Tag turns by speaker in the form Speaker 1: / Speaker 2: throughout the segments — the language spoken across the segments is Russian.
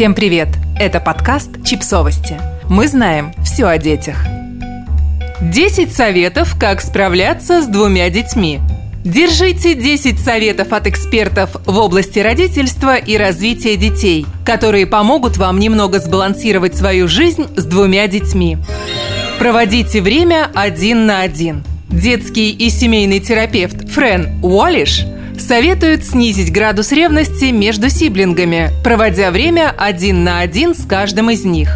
Speaker 1: Всем привет! Это подкаст «Чипсовости». Мы знаем все о детях. 10 советов, как справляться с двумя детьми. Держите 10 советов от экспертов в области родительства и развития детей, которые помогут вам немного сбалансировать свою жизнь с двумя детьми. Проводите время один на один. Детский и семейный терапевт Френ Уоллиш – Советуют снизить градус ревности между сиблингами, проводя время один на один с каждым из них.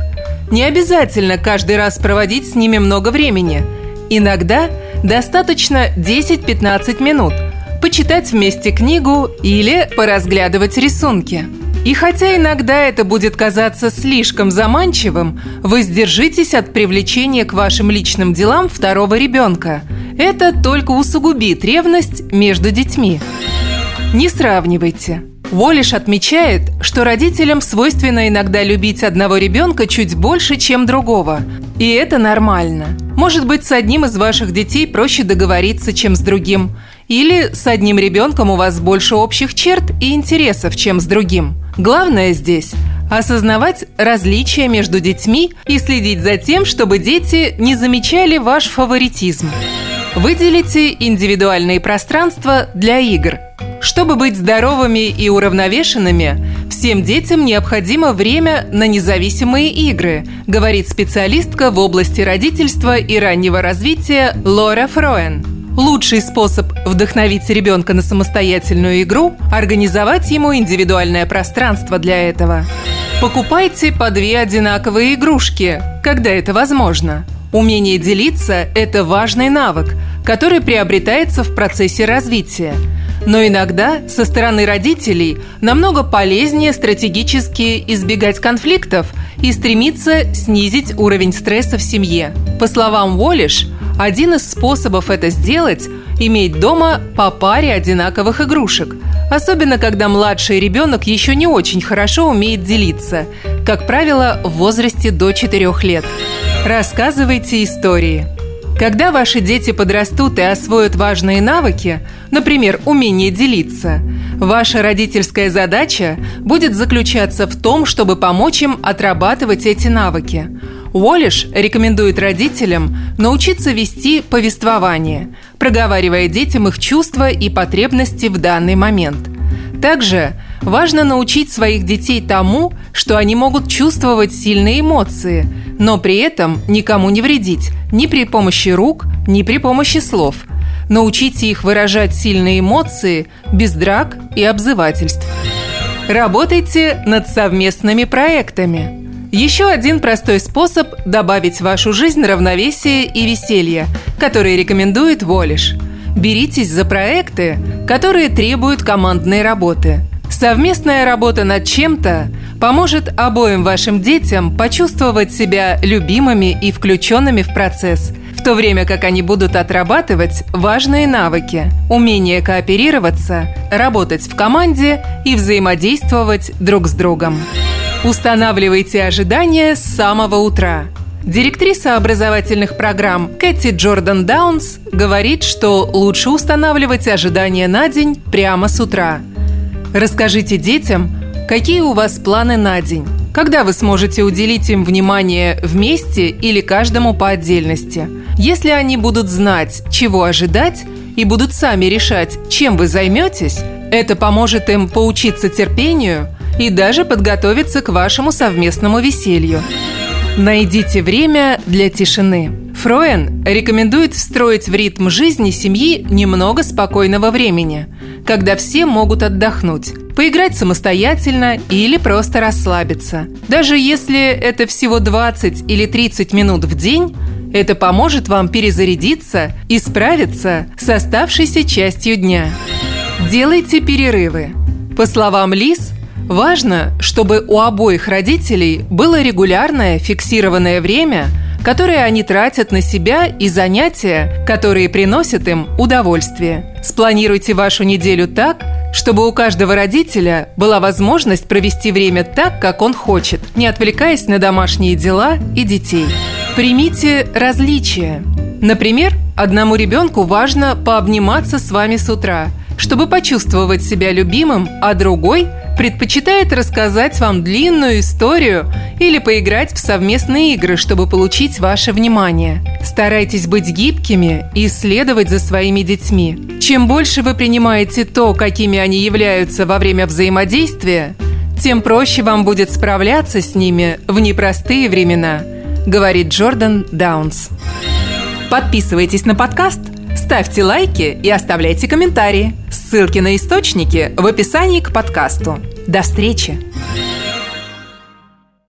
Speaker 1: Не обязательно каждый раз проводить с ними много времени. Иногда достаточно 10-15 минут, почитать вместе книгу или поразглядывать рисунки. И хотя иногда это будет казаться слишком заманчивым, вы сдержитесь от привлечения к вашим личным делам второго ребенка. Это только усугубит ревность между детьми. Не сравнивайте. Уоллиш отмечает, что родителям свойственно иногда любить одного ребенка чуть больше, чем другого. И это нормально. Может быть, с одним из ваших детей проще договориться, чем с другим. Или с одним ребенком у вас больше общих черт и интересов, чем с другим. Главное здесь – осознавать различия между детьми и следить за тем, чтобы дети не замечали ваш фаворитизм. Выделите индивидуальные пространства для игр – чтобы быть здоровыми и уравновешенными, всем детям необходимо время на независимые игры, говорит специалистка в области родительства и раннего развития Лора Фроен. Лучший способ вдохновить ребенка на самостоятельную игру – организовать ему индивидуальное пространство для этого. Покупайте по две одинаковые игрушки, когда это возможно. Умение делиться – это важный навык, который приобретается в процессе развития – но иногда со стороны родителей намного полезнее стратегически избегать конфликтов и стремиться снизить уровень стресса в семье. По словам Уоллиш, один из способов это сделать – иметь дома по паре одинаковых игрушек, особенно когда младший ребенок еще не очень хорошо умеет делиться, как правило, в возрасте до 4 лет. Рассказывайте истории – когда ваши дети подрастут и освоят важные навыки, например, умение делиться, ваша родительская задача будет заключаться в том, чтобы помочь им отрабатывать эти навыки. Уоллиш рекомендует родителям научиться вести повествование, проговаривая детям их чувства и потребности в данный момент. Также важно научить своих детей тому, что они могут чувствовать сильные эмоции, но при этом никому не вредить ни при помощи рук, ни при помощи слов. Научите их выражать сильные эмоции без драк и обзывательств. Работайте над совместными проектами. Еще один простой способ добавить в вашу жизнь равновесие и веселье, который рекомендует Волиш. Беритесь за проекты, которые требуют командной работы. Совместная работа над чем-то поможет обоим вашим детям почувствовать себя любимыми и включенными в процесс, в то время как они будут отрабатывать важные навыки, умение кооперироваться, работать в команде и взаимодействовать друг с другом. Устанавливайте ожидания с самого утра. Директриса образовательных программ Кэти Джордан Даунс говорит, что лучше устанавливать ожидания на день прямо с утра. Расскажите детям, Какие у вас планы на день? Когда вы сможете уделить им внимание вместе или каждому по отдельности? Если они будут знать, чего ожидать, и будут сами решать, чем вы займетесь, это поможет им поучиться терпению и даже подготовиться к вашему совместному веселью. Найдите время для тишины. Фроен рекомендует встроить в ритм жизни семьи немного спокойного времени, когда все могут отдохнуть поиграть самостоятельно или просто расслабиться. Даже если это всего 20 или 30 минут в день, это поможет вам перезарядиться и справиться с оставшейся частью дня. Делайте перерывы. По словам Лиз, важно, чтобы у обоих родителей было регулярное фиксированное время, которое они тратят на себя и занятия, которые приносят им удовольствие. Спланируйте вашу неделю так, чтобы у каждого родителя была возможность провести время так, как он хочет, не отвлекаясь на домашние дела и детей. Примите различия. Например, одному ребенку важно пообниматься с вами с утра, чтобы почувствовать себя любимым, а другой предпочитает рассказать вам длинную историю или поиграть в совместные игры, чтобы получить ваше внимание. Старайтесь быть гибкими и следовать за своими детьми. Чем больше вы принимаете то, какими они являются во время взаимодействия, тем проще вам будет справляться с ними в непростые времена, говорит Джордан Даунс. Подписывайтесь на подкаст, ставьте лайки и оставляйте комментарии. Ссылки на источники в описании к подкасту. До встречи!